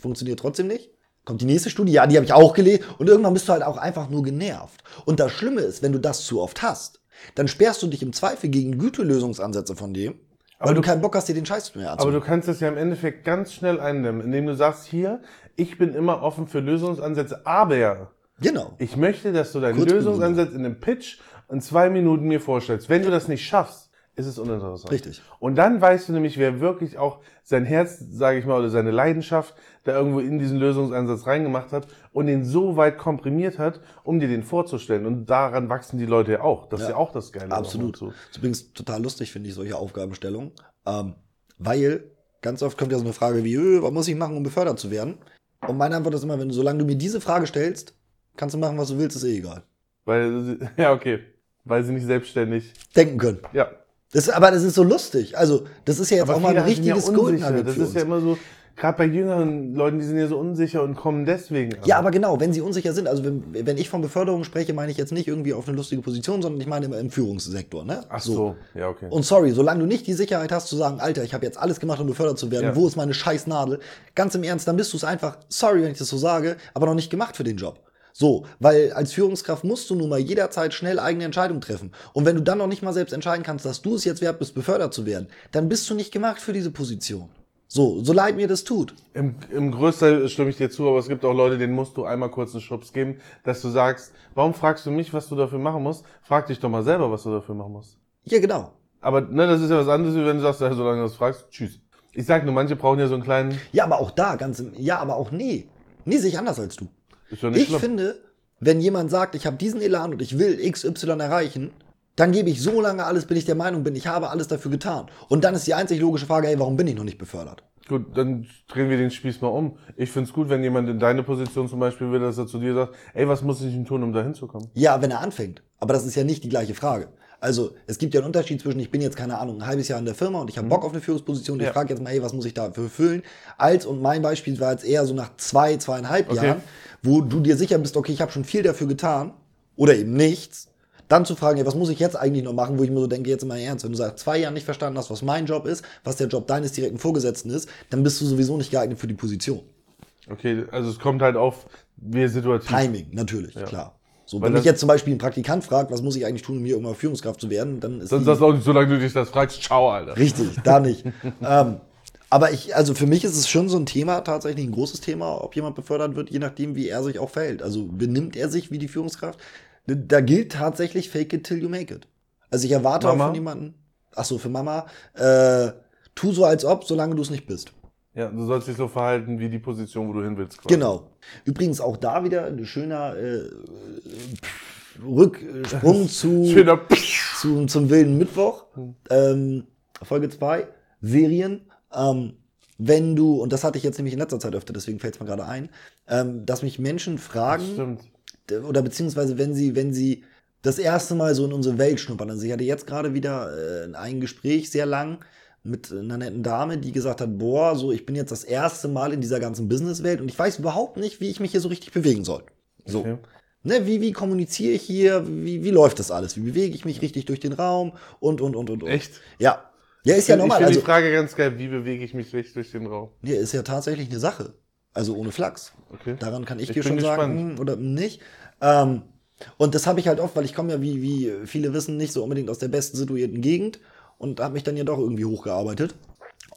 Funktioniert trotzdem nicht. Kommt die nächste Studie, ja, die habe ich auch gelesen. Und irgendwann bist du halt auch einfach nur genervt. Und das Schlimme ist, wenn du das zu oft hast, dann sperrst du dich im Zweifel gegen Gütelösungsansätze von dem, weil Aber du, du- keinen Bock hast, dir den Scheiß mehr aber anzuhören. du kannst das ja im Endeffekt ganz schnell eindämmen, indem du sagst, hier, ich bin immer offen für Lösungsansätze, aber Genau. ich möchte, dass du deinen Lösungsansatz in einem Pitch in zwei Minuten mir vorstellst. Wenn du das nicht schaffst, ist es uninteressant. Richtig. Und dann weißt du nämlich, wer wirklich auch sein Herz, sage ich mal, oder seine Leidenschaft da irgendwo in diesen Lösungsansatz reingemacht hat und den so weit komprimiert hat, um dir den vorzustellen. Und daran wachsen die Leute ja auch. Das ist ja auch das Geile. Absolut. ist übrigens total lustig, finde ich, solche Aufgabenstellungen. Ähm, weil ganz oft kommt ja so eine Frage wie, "Ö, was muss ich machen, um befördert zu werden? Und meine Antwort ist immer, wenn du, solange du mir diese Frage stellst, kannst du machen, was du willst, ist eh egal. Weil, ja, okay. Weil sie nicht selbstständig, Denken können. ja. Das, aber das ist so lustig. Also, das ist ja jetzt auch mal ein ja richtiges unsicher. Goldnugget Das ist ja immer so, gerade bei jüngeren Leuten, die sind ja so unsicher und kommen deswegen. an. Ja, aber genau, wenn sie unsicher sind, also wenn, wenn ich von Beförderung spreche, meine ich jetzt nicht irgendwie auf eine lustige Position, sondern ich meine immer im Führungssektor. Ne? Ach so, ja, okay. Und sorry, solange du nicht die Sicherheit hast zu sagen, Alter, ich habe jetzt alles gemacht, um befördert zu werden, Ja. wo ist meine scheiß Nadel? Ganz im Ernst, dann bist du es einfach, sorry, wenn ich das so sage, aber noch nicht gemacht für den Job. So, weil als Führungskraft musst du nun mal jederzeit schnell eigene Entscheidungen treffen. Und wenn du dann noch nicht mal selbst entscheiden kannst, dass du es jetzt wert bist, befördert zu werden, dann bist du nicht gemacht für diese Position. So, so leid mir das tut. Im, Im Größteil stimme ich dir zu, aber es gibt auch Leute, denen musst du einmal kurz einen Schubs geben, dass du sagst, warum fragst du mich, was du dafür machen musst? Frag dich doch mal selber, was du dafür machen musst. Ja, genau. Aber ne, das ist ja was anderes, wie wenn du sagst, ja, solange du das fragst, tschüss. Ich sag nur, manche brauchen ja so einen kleinen, Ja, aber auch da, ganz im, ja, aber auch nee. Nee, sehe ich anders als du. Ist nicht Ich schlimm. finde, wenn jemand sagt, ich habe diesen Elan und ich will XY erreichen, dann gebe ich so lange alles, bis ich der Meinung bin, ich habe alles dafür getan. Und dann ist die einzig logische Frage, ey, warum bin ich noch nicht befördert? Gut, dann drehen wir den Spieß mal um. Ich find's gut, wenn jemand in deine Position zum Beispiel will, dass er zu dir sagt, ey, was muss ich denn tun, um da hinzukommen? Ja, wenn er anfängt. Aber das ist ja nicht die gleiche Frage. Also, es gibt ja einen Unterschied zwischen, ich bin jetzt, keine Ahnung, ein halbes Jahr in der Firma und ich habe Bock auf eine Führungsposition und Mhm. Ja. ich frage jetzt mal, hey, was muss ich dafür füllen? Als, und mein Beispiel war jetzt eher so nach zwei, zweieinhalb Okay. Jahren, wo du dir sicher bist, okay, ich habe schon viel dafür getan oder eben nichts. Dann zu fragen, hey, was muss ich jetzt eigentlich noch machen, wo ich mir so denke, jetzt mal ernst, wenn du seit zwei Jahren nicht verstanden hast, was mein Job ist, was der Job deines direkten Vorgesetzten ist, dann bist du sowieso nicht geeignet für die Position. Okay, also es kommt halt auf, wie situativ. Timing, natürlich, klar. So, Weil wenn mich jetzt zum Beispiel ein Praktikant fragt, was muss ich eigentlich tun, um hier irgendwann Führungskraft zu werden, dann ist die- sagst du auch nicht, solange du dich das fragst, ciao, Alter. Richtig, da nicht. ähm, aber ich, also für mich ist es schon so ein Thema, tatsächlich ein großes Thema, ob jemand befördert wird, je nachdem, wie er sich auch verhält. Also benimmt er sich wie die Führungskraft? Da gilt tatsächlich fake it till you make it. Also ich erwarte Mama? auch von jemandem, ach so, für Mama, äh, tu so als ob, solange du es nicht bist. Ja, du sollst dich so verhalten wie die Position, wo du hin willst. quasi. Genau. Übrigens auch da wieder ein schöner äh, Rücksprung zu, Schöner zu, zum wilden Mittwoch. Ähm, Folge 2, Serien. Ähm, wenn du, und das hatte ich jetzt nämlich in letzter Zeit öfter, deswegen fällt es mir gerade ein, ähm, dass mich Menschen fragen, oder beziehungsweise wenn sie, wenn sie das erste Mal so in unsere Welt schnuppern. Also ich hatte jetzt gerade wieder äh, ein Gespräch sehr lang mit einer netten Dame, die gesagt hat, boah, so ich bin jetzt das erste Mal in dieser ganzen Businesswelt und ich weiß überhaupt nicht, wie ich mich hier so richtig bewegen soll. So. Okay. Ne, wie, wie kommuniziere ich hier? Wie, wie läuft das alles? Wie bewege ich mich richtig durch den Raum? Und, und, und, und, und. Echt? Ja. Ja, ist ja ich normal. finde Also, die Frage ganz geil, wie bewege ich mich richtig durch den Raum? nee, ist ja tatsächlich eine Sache. Also ohne Flachs. Okay. Daran kann ich, Ich dir schon sagen, gespannt. hm, oder nicht. Ähm, und das habe ich halt oft, weil ich komme ja, wie, wie viele wissen, nicht so unbedingt aus der besten situierten Gegend und habe mich dann ja doch irgendwie hochgearbeitet.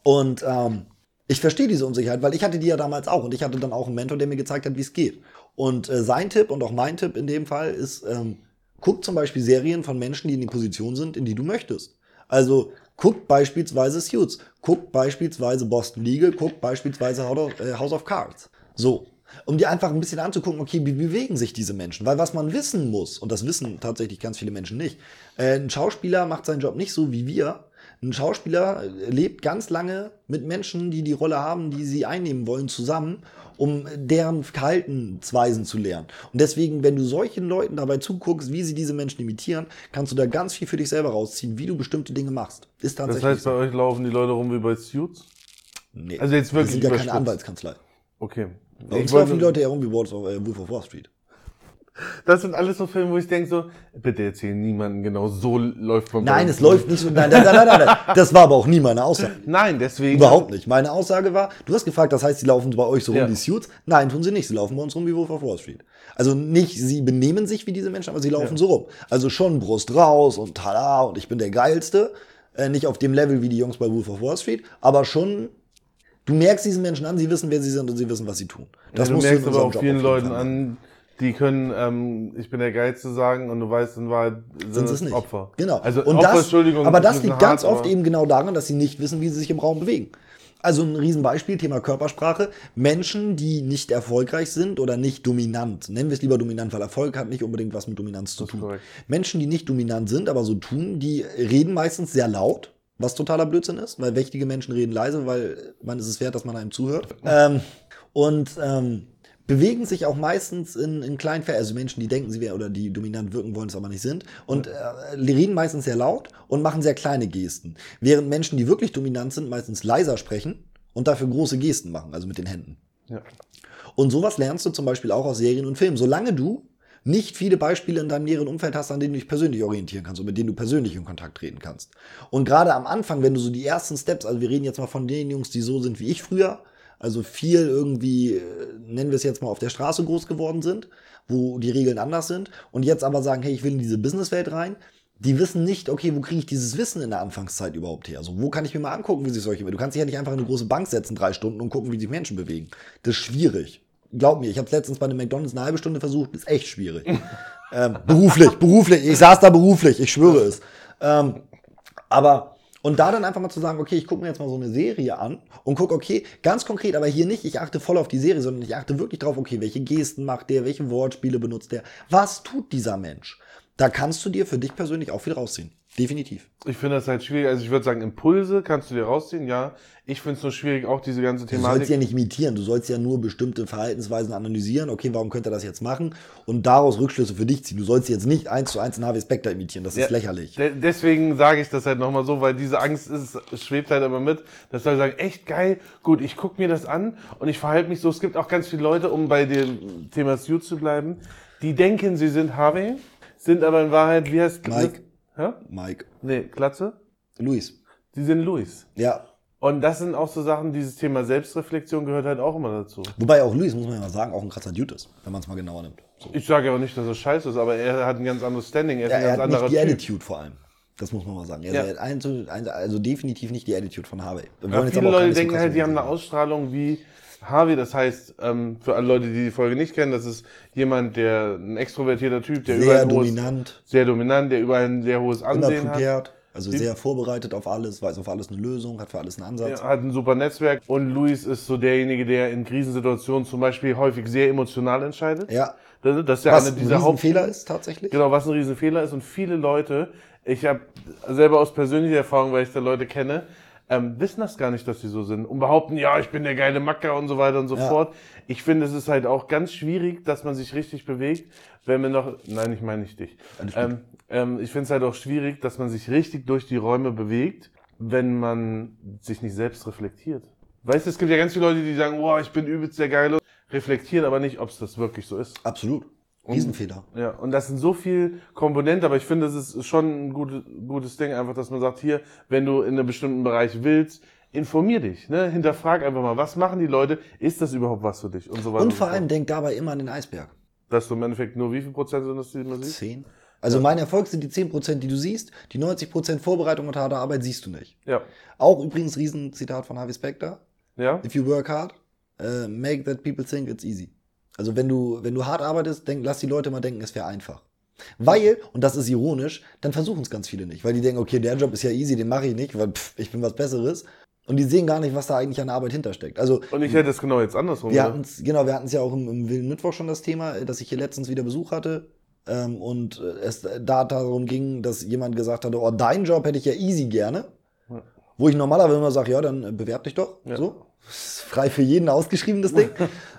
Und ähm, Ich verstehe diese Unsicherheit, weil ich hatte die ja damals auch und ich hatte dann auch einen Mentor, der mir gezeigt hat, wie es geht. Und äh, sein Tipp und auch mein Tipp in dem Fall ist, ähm, guck zum Beispiel Serien von Menschen, die in die Position sind, in die du möchtest. Also guck beispielsweise Suits, guck beispielsweise Boston Legal, guck beispielsweise äh, House of Cards. So. Um dir einfach ein bisschen anzugucken, okay, wie bewegen sich diese Menschen? Weil was man wissen muss, und das wissen tatsächlich ganz viele Menschen nicht, äh, ein Schauspieler macht seinen Job nicht so wie wir, ein Schauspieler lebt ganz lange mit Menschen, die die Rolle haben, die sie einnehmen wollen, zusammen, um deren Verhaltensweisen zu lernen. Und deswegen, wenn du solchen Leuten dabei zuguckst, wie sie diese Menschen imitieren, kannst du da ganz viel für dich selber rausziehen, wie du bestimmte Dinge machst. Ist tatsächlich. Das heißt, bei euch laufen die Leute rum wie bei Suits? Nee. Also jetzt wirklich. Das sind ja keine Anwaltskanzlei. Okay. Uns laufen die Leute herum wie Wolf of Wall Street. Das sind alles so Filme, wo ich denke so, bitte erzähl niemanden genau so läuft man. Nein, es läuft nicht so. Nein, nein, nein, nein, nein, Das war aber auch nie meine Aussage. Nein, deswegen. Überhaupt nicht. Meine Aussage war, du hast gefragt, das heißt, sie laufen bei euch so rum ja. wie Suits. Nein, tun sie nicht. Sie laufen bei uns rum wie Wolf of Wall Street. Also nicht, sie benehmen sich wie diese Menschen, aber sie laufen ja. so rum. Also schon Brust raus und tada und ich bin der Geilste. Äh, nicht auf dem Level wie die Jungs bei Wolf of Wall Street, aber schon Du merkst diesen Menschen an, sie wissen, wer sie sind und sie wissen, was sie tun. Das ja, du merkst aber auch vielen Leuten an, die können, ähm, ich bin der Geilste sagen und du weißt in Wahrheit sind, sind es nicht. Opfer. Genau. Also und Opfer, das, Entschuldigung, aber das liegt ganz hart, oft eben genau daran, dass sie nicht wissen, wie sie sich im Raum bewegen. Also ein Riesenbeispiel, Thema Körpersprache. Menschen, die nicht erfolgreich sind oder nicht dominant, nennen wir es lieber dominant, weil Erfolg hat nicht unbedingt was mit Dominanz zu tun. Menschen, die nicht dominant sind, aber so tun, die reden meistens sehr laut, was totaler Blödsinn ist, weil mächtige Menschen reden leise, weil man ist es wert, dass man einem zuhört. Ähm, und ähm, bewegen sich auch meistens in, in kleinen Ver also Menschen, die denken, sie wären oder die dominant wirken wollen, es aber nicht sind und äh, reden meistens sehr laut und machen sehr kleine Gesten, während Menschen, die wirklich dominant sind, meistens leiser sprechen und dafür große Gesten machen, also mit den Händen. Ja. Und sowas lernst du zum Beispiel auch aus Serien und Filmen. Solange du nicht viele Beispiele in deinem näheren Umfeld hast, an denen du dich persönlich orientieren kannst und mit denen du persönlich in Kontakt treten kannst. Und gerade am Anfang, wenn du so die ersten Steps, also wir reden jetzt mal von den Jungs, die so sind wie ich früher, also viel irgendwie, äh, nennen wir es jetzt mal, auf der Straße groß geworden sind, wo die Regeln anders sind und jetzt aber sagen, hey, ich will in diese Businesswelt rein. Die wissen nicht, okay, wo kriege ich dieses Wissen in der Anfangszeit überhaupt her? Also, wo kann ich mir mal angucken, wie sich solche. Du kannst dich ja nicht einfach in eine große Bank setzen, drei Stunden und gucken, wie sich Menschen bewegen. Das ist schwierig. Glaub mir, ich habe letztens bei einem McDonalds eine halbe Stunde versucht, ist echt schwierig. ähm, beruflich, beruflich. Ich saß da beruflich, ich schwöre es. Ähm, aber und da dann einfach mal zu sagen, okay, ich gucke mir jetzt mal so eine Serie an und gucke, okay, ganz konkret, aber hier nicht, ich achte voll auf die Serie, sondern ich achte wirklich drauf, okay, welche Gesten macht der, welche Wortspiele benutzt der, was tut dieser Mensch? Da kannst du dir für dich persönlich auch viel rausziehen. Definitiv. Ich finde das halt schwierig. Also ich würde sagen, Impulse kannst du dir rausziehen, ja. Ich finde es nur schwierig, auch diese ganze Thematik. Du sollst ja nicht imitieren, du sollst ja nur bestimmte Verhaltensweisen analysieren. Okay, warum könnte er das jetzt machen? Und daraus Rückschlüsse für dich ziehen. Du sollst jetzt nicht eins zu eins einen Harvey Specter imitieren, das ja, ist lächerlich. De deswegen sage ich das halt nochmal so, weil diese Angst ist, schwebt halt immer mit, dass Leute sagen, echt geil, gut, ich gucke mir das an und ich verhalte mich so. Es gibt auch ganz viele Leute, um bei dem Thema Suit zu bleiben, die denken, sie sind Harvey, sind aber in Wahrheit, wie heißt Mike. Hä? Mike. Nee, Klatze? Luis. Die sind Luis. Ja. Und das sind auch so Sachen, dieses Thema Selbstreflexion gehört halt auch immer dazu. Wobei auch Luis, muss man ja mal sagen, auch ein krasser Dude ist, wenn man es mal genauer nimmt. So. Ich sage ja auch nicht, dass er scheiße ist, aber er hat ein ganz anderes Standing, er ist ja, ein ganz er hat anderer nicht die typ. Attitude vor allem. Das muss man mal sagen. Ja. ein, also definitiv nicht die Attitude von Harvey. Ja, viele Leute denken halt, die haben eine Ausstrahlung wie Harvey, das heißt, ähm, für alle Leute, die die Folge nicht kennen, das ist jemand, der ein extrovertierter Typ, der sehr dominant, hohes, sehr dominant, der überall ein sehr hohes Ansehen hat. Also sehr vorbereitet auf alles, weiß auf alles eine Lösung, hat für alles einen Ansatz. Er hat ein super Netzwerk und Luis ist so derjenige, der in Krisensituationen zum Beispiel häufig sehr emotional entscheidet. Ja. Das, das ist ja was eine dieser ein Riesenfehler ist tatsächlich. Genau, was ein Riesenfehler ist und viele Leute, ich habe selber aus persönlicher Erfahrung, weil ich da Leute kenne, ähm, wissen das gar nicht, dass sie so sind und behaupten, ja, ich bin der geile Macker und so weiter und so ja. fort. Ich finde, es ist halt auch ganz schwierig, dass man sich richtig bewegt, wenn man noch, nein, ich meine nicht dich. Ähm, ähm, ich finde es halt auch schwierig, dass man sich richtig durch die Räume bewegt, wenn man sich nicht selbst reflektiert. Weißt du, es gibt ja ganz viele Leute, die sagen, boah, ich bin übelst der Geile, reflektieren aber nicht, ob es das wirklich so ist. Absolut. Riesenfehler. Und, ja, und das sind so viel Komponenten, aber ich finde, das ist schon ein gutes, gutes Ding, einfach, dass man sagt, hier, wenn du in einem bestimmten Bereich willst, informier dich, ne? hinterfrag einfach mal, was machen die Leute, ist das überhaupt was für dich und so weiter. Und vor allem denk dabei immer an den Eisberg. Dass du im Endeffekt nur wie viel Prozent sind das, die man sieht? Zehn. Also ja. mein Erfolg sind die 10%, die du siehst, die 90% Vorbereitung und harte Arbeit siehst du nicht. Ja. Auch übrigens Riesenzitat von Harvey Specter. Ja? If you work hard, uh, make that people think it's easy. Also wenn du, wenn du hart arbeitest, denk, lass die Leute mal denken, es wäre einfach. Weil, und das ist ironisch, dann versuchen es ganz viele nicht. Weil die denken, okay, der Job ist ja easy, den mache ich nicht, weil pff, ich bin was Besseres. Und die sehen gar nicht, was da eigentlich an Arbeit hintersteckt. Also Und ich hätte es genau jetzt andersrum. wir genau, wir hatten es ja auch im, im Wilden Mittwoch schon das Thema, äh, dass ich hier letztens wieder Besuch hatte. Ähm, und äh, es da darum ging, dass jemand gesagt hatte, oh, deinen Job hätte ich ja easy gerne. Ja. Wo ich normalerweise immer sage, ja, dann äh, bewerb dich doch. Ja. So. Ist frei für jeden ausgeschrieben, das Ding.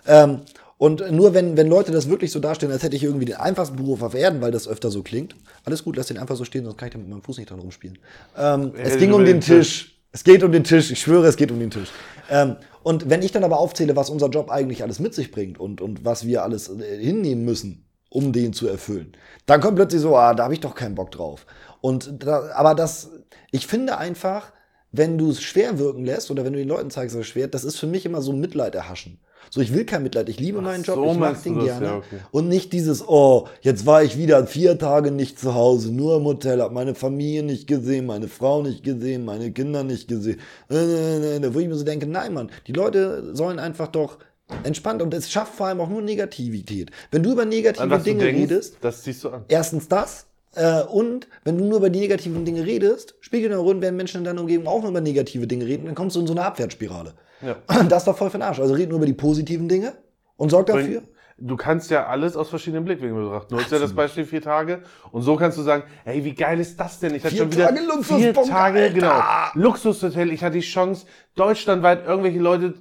ähm, und nur wenn, wenn Leute das wirklich so darstellen, als hätte ich irgendwie den einfachsten Beruf auf Erden, weil das öfter so klingt. Alles gut, lass den einfach so stehen, sonst kann ich da mit meinem Fuß nicht dran rumspielen. Ähm, es ging um den den Tisch. Es geht um den Tisch. Ich schwöre, es geht um den Tisch. Ähm, und wenn ich dann aber aufzähle, was unser Job eigentlich alles mit sich bringt und, und was wir alles äh, hinnehmen müssen, um den zu erfüllen, dann kommt plötzlich so, ah, da habe ich doch keinen Bock drauf. Und da, aber das, ich finde einfach, wenn du es schwer wirken lässt oder wenn du den Leuten zeigst, dass es schwer, das ist für mich immer so ein Mitleid erhaschen. So, ich will kein Mitleid, ich liebe Ach meinen Job, so ich mag den das, gerne. ja, okay. Und nicht dieses, oh, jetzt war ich wieder vier Tage nicht zu Hause, nur im Hotel, hab meine Familie nicht gesehen, meine Frau nicht gesehen, meine Kinder nicht gesehen. Äh, äh, äh, Wo ich mir so denke, nein, Mann, die Leute sollen einfach doch entspannt und es schafft vor allem auch nur Negativität. Wenn du über negative An Dinge denkst, redest, das ziehst du an. erstens das. Äh, und wenn du nur über die negativen Dinge redest, Runde, werden Menschen in deiner Umgebung auch nur über negative Dinge reden, dann kommst du in so eine Abwärtsspirale. Ja. Das ist doch voll für den Arsch. Also red nur über die positiven Dinge und sorg dafür. Du kannst ja alles aus verschiedenen Blickwinkeln betrachten. Du hast ja das Beispiel vier Tage und so kannst du sagen, hey, wie geil ist das denn? Ich hatte Vier schon wieder Tage Luxusbunker, vier Tage, Alter! genau, Luxushotel. Ich hatte die Chance, deutschlandweit irgendwelche Leute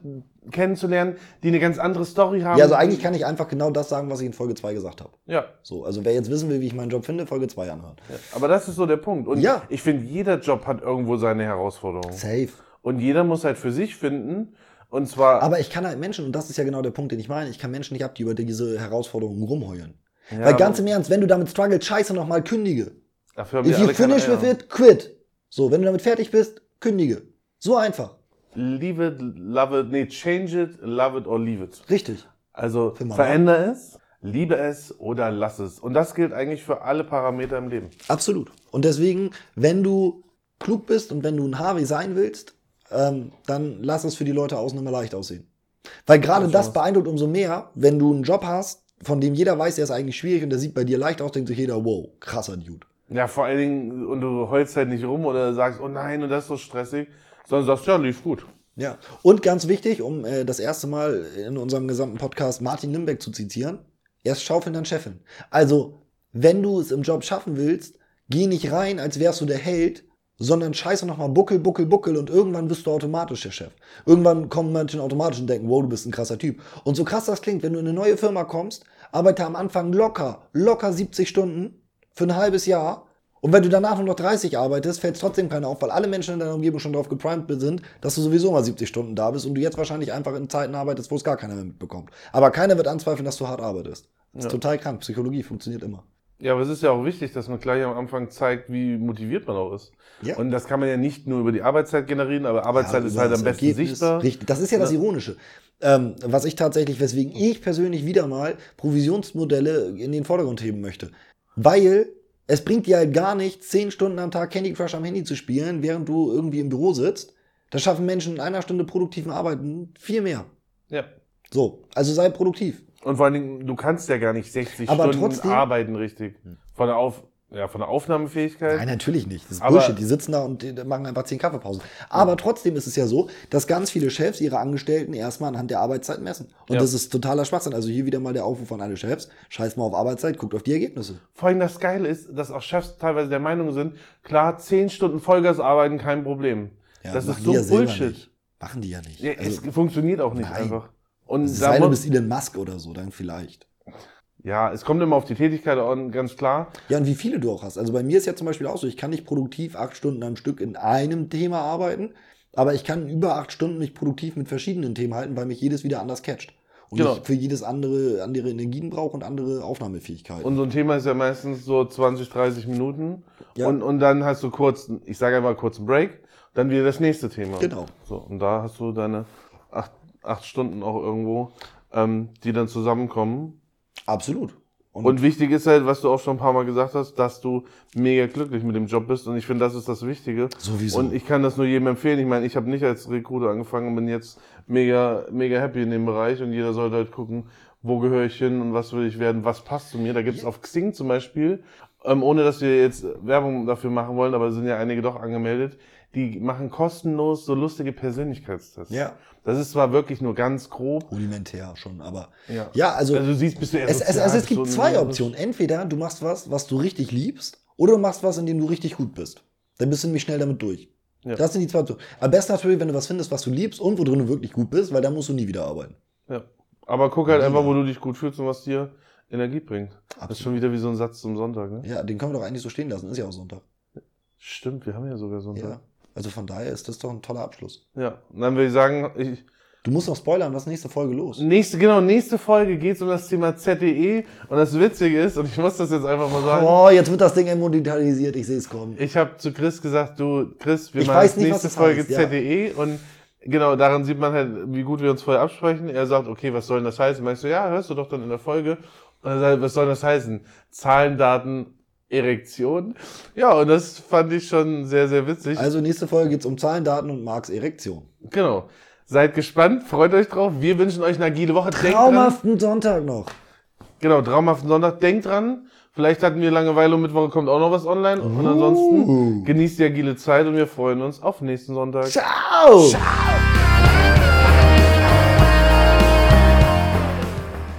kennenzulernen, die eine ganz andere Story haben. Ja, also eigentlich kann ich einfach genau das sagen, was ich in Folge 2 gesagt habe. Ja, So, also wer jetzt wissen will, wie ich meinen Job finde, Folge 2 anhören. aber das ist so der Punkt. Und Ja. ich finde, jeder Job hat irgendwo seine Herausforderungen. Safe. Und jeder muss halt für sich finden. Und zwar, Aber ich kann halt Menschen, und das ist ja genau der Punkt, den ich meine, ich kann Menschen nicht ab, die über diese Herausforderungen rumheulen. Ja, Weil ganz im Ernst, wenn du damit struggles, scheiße nochmal, kündige. dafür haben If you finish with it, quit. So, wenn du damit fertig bist, kündige. So einfach. Leave it, love it, nee, change it, love it or leave it. Richtig. Also veränder es, liebe es oder lass es. Und das gilt eigentlich für alle Parameter im Leben. Absolut. Und deswegen, wenn du klug bist und wenn du ein Harvey sein willst, ähm, dann lass es für die Leute außen immer leicht aussehen. Weil gerade das schon. beeindruckt umso mehr, wenn du einen Job hast, von dem jeder weiß, der ist eigentlich schwierig und der sieht bei dir leicht aus, denkt sich jeder, wow, krasser Dude. Ja, vor allen Dingen, und du heulst halt nicht rum oder sagst, oh nein, und das ist so stressig, sondern sagst, ja, lief gut. Ja. Und ganz wichtig, um äh, das erste Mal in unserem gesamten Podcast Martin Limbeck zu zitieren, erst Schaufeln, dann Chefin. Also, wenn du es im Job schaffen willst, geh nicht rein, als wärst du der Held, sondern scheiße nochmal Buckel, Buckel, Buckel und irgendwann bist du automatisch der Chef. Irgendwann kommen Menschen automatisch und denken, wow, du bist ein krasser Typ. Und so krass das klingt, wenn du in eine neue Firma kommst, arbeite am Anfang locker, locker 70 Stunden für ein halbes Jahr. Und wenn du danach nur noch 30 arbeitest, fällt es trotzdem keiner auf, weil alle Menschen in deiner Umgebung schon darauf geprimed sind, dass du sowieso mal 70 Stunden da bist und du jetzt wahrscheinlich einfach in Zeiten arbeitest, wo es gar keiner mehr mitbekommt. Aber keiner wird anzweifeln, dass du hart arbeitest. Das ist Ja. total krank. Psychologie funktioniert immer. Ja, aber es ist ja auch wichtig, dass man gleich am Anfang zeigt, wie motiviert man auch ist. Ja. Und das kann man ja nicht nur über die Arbeitszeit generieren, aber Arbeitszeit Ja, ist halt das am besten Ergebnis. sichtbar. Richtig, das ist ja das Ironische. Ähm, was ich tatsächlich, weswegen ich persönlich wieder mal Provisionsmodelle in den Vordergrund heben möchte. Weil es bringt dir halt gar nichts, 10 Stunden am Tag Candy Crush am Handy zu spielen, während du irgendwie im Büro sitzt. Da schaffen Menschen in einer Stunde produktiven Arbeiten viel mehr. Ja. So, also sei produktiv. Und vor allen Dingen, du kannst ja gar nicht 60 Aber Stunden trotzdem- arbeiten, richtig. Von der, Auf, ja, von der Aufnahmefähigkeit. Nein, natürlich nicht. Das ist Aber- Bullshit. Die sitzen da und machen einfach 10 Kaffeepausen. Aber trotzdem ist es ja so, dass ganz viele Chefs ihre Angestellten erstmal anhand der Arbeitszeit messen. Und Ja. das ist totaler Schwachsinn. Also hier wieder mal der Aufruf an alle Chefs. Scheiß mal auf Arbeitszeit, guckt auf die Ergebnisse. Vor allem das Geile ist, dass auch Chefs teilweise der Meinung sind, klar, 10 Stunden Vollgas arbeiten, kein Problem. das machen ist so ja Bullshit. Machen die ja nicht. Ja, Also, es funktioniert auch nicht nein. einfach. Und es sei denn, du bist Elon Musk oder so, dann vielleicht. ja, es kommt immer auf die Tätigkeit an, ganz klar. Ja, und wie viele du auch hast. Also bei mir ist ja zum Beispiel auch so, ich kann nicht produktiv acht Stunden am Stück in einem Thema arbeiten, aber ich kann über acht Stunden mich produktiv mit verschiedenen Themen halten, weil mich jedes wieder anders catcht. Und Genau. ich für jedes andere andere Energien brauche und andere Aufnahmefähigkeiten. Und so ein Thema ist ja meistens so 20, 30 Minuten. Ja. Und, und dann hast du kurz, ich sage einfach kurz einen Break, dann wieder das nächste Thema. Genau. So, und da hast du deine acht, Stunden auch irgendwo, ähm, die dann zusammenkommen. Absolut. Und wichtig ist halt, was du auch schon ein paar Mal gesagt hast, dass du mega glücklich mit dem Job bist. Und ich finde, das ist das Wichtige. Sowieso. Und ich kann das nur jedem empfehlen. Ich meine, ich habe nicht als Recruiter angefangen und bin jetzt mega, mega happy in dem Bereich. Und jeder sollte halt gucken, wo gehöre ich hin und was will ich werden, was passt zu mir. Da gibt es auf Xing zum Beispiel, ähm, ohne dass wir jetzt Werbung dafür machen wollen, aber es sind ja einige doch angemeldet, die machen kostenlos so lustige Persönlichkeitstests. Ja. Das ist zwar wirklich nur ganz grob. Rudimentär schon, aber. Ja. Ja, also. Also du siehst, bist du eher es, es, also es gibt zwei Optionen. Entweder du machst was, was du richtig liebst, oder du machst was, in dem du richtig gut bist. Dann bist du nämlich schnell damit durch. Ja. Das sind die zwei Optionen. Am besten natürlich, wenn du was findest, was du liebst und wo du wirklich gut bist, weil da musst du nie wieder arbeiten. Ja. Aber guck halt Ja. einfach, wo du dich gut fühlst und was dir Energie bringt. Das ist Absolut. schon wieder wie so ein Satz zum Sonntag, ne? Ja, den können wir doch eigentlich so stehen lassen. Ist ja auch Sonntag. Stimmt, wir haben ja sogar Ja. Also von daher ist das doch ein toller Abschluss. Ja. Und dann würde ich sagen, ich, Du musst noch spoilern, was ist nächste Folge los? nächste, genau, nächste Folge geht es um das Thema ZDE. Und das Witzige ist, und ich muss das jetzt einfach mal sagen, Oh, jetzt wird das Ding emotionalisiert, ich sehe es kommen. ich habe zu Chris gesagt, du, Chris, wir Ich machen nicht, nächste Folge heißt, ja. ZDE und genau, daran sieht man halt, wie gut wir uns vorher absprechen. Er sagt, okay, was soll denn das heißen? Meinst du, ja, hörst du doch dann in der Folge. Und er sagt, was soll das heißen? Zahlen, Daten, Erektion. Ja, und das fand ich schon sehr, sehr witzig. Also nächste Folge geht es um Zahlen, Daten und Marks Erektion. Genau. Seid gespannt, freut euch drauf. Wir wünschen euch eine agile Woche. Denkt dran, Traumhaften Sonntag noch. genau, traumhaften Sonntag. Denkt dran, vielleicht hatten wir Langeweile und Mittwoch kommt auch noch was online. Und ansonsten genießt die agile Zeit und wir freuen uns auf nächsten Sonntag. Ciao! Ciao.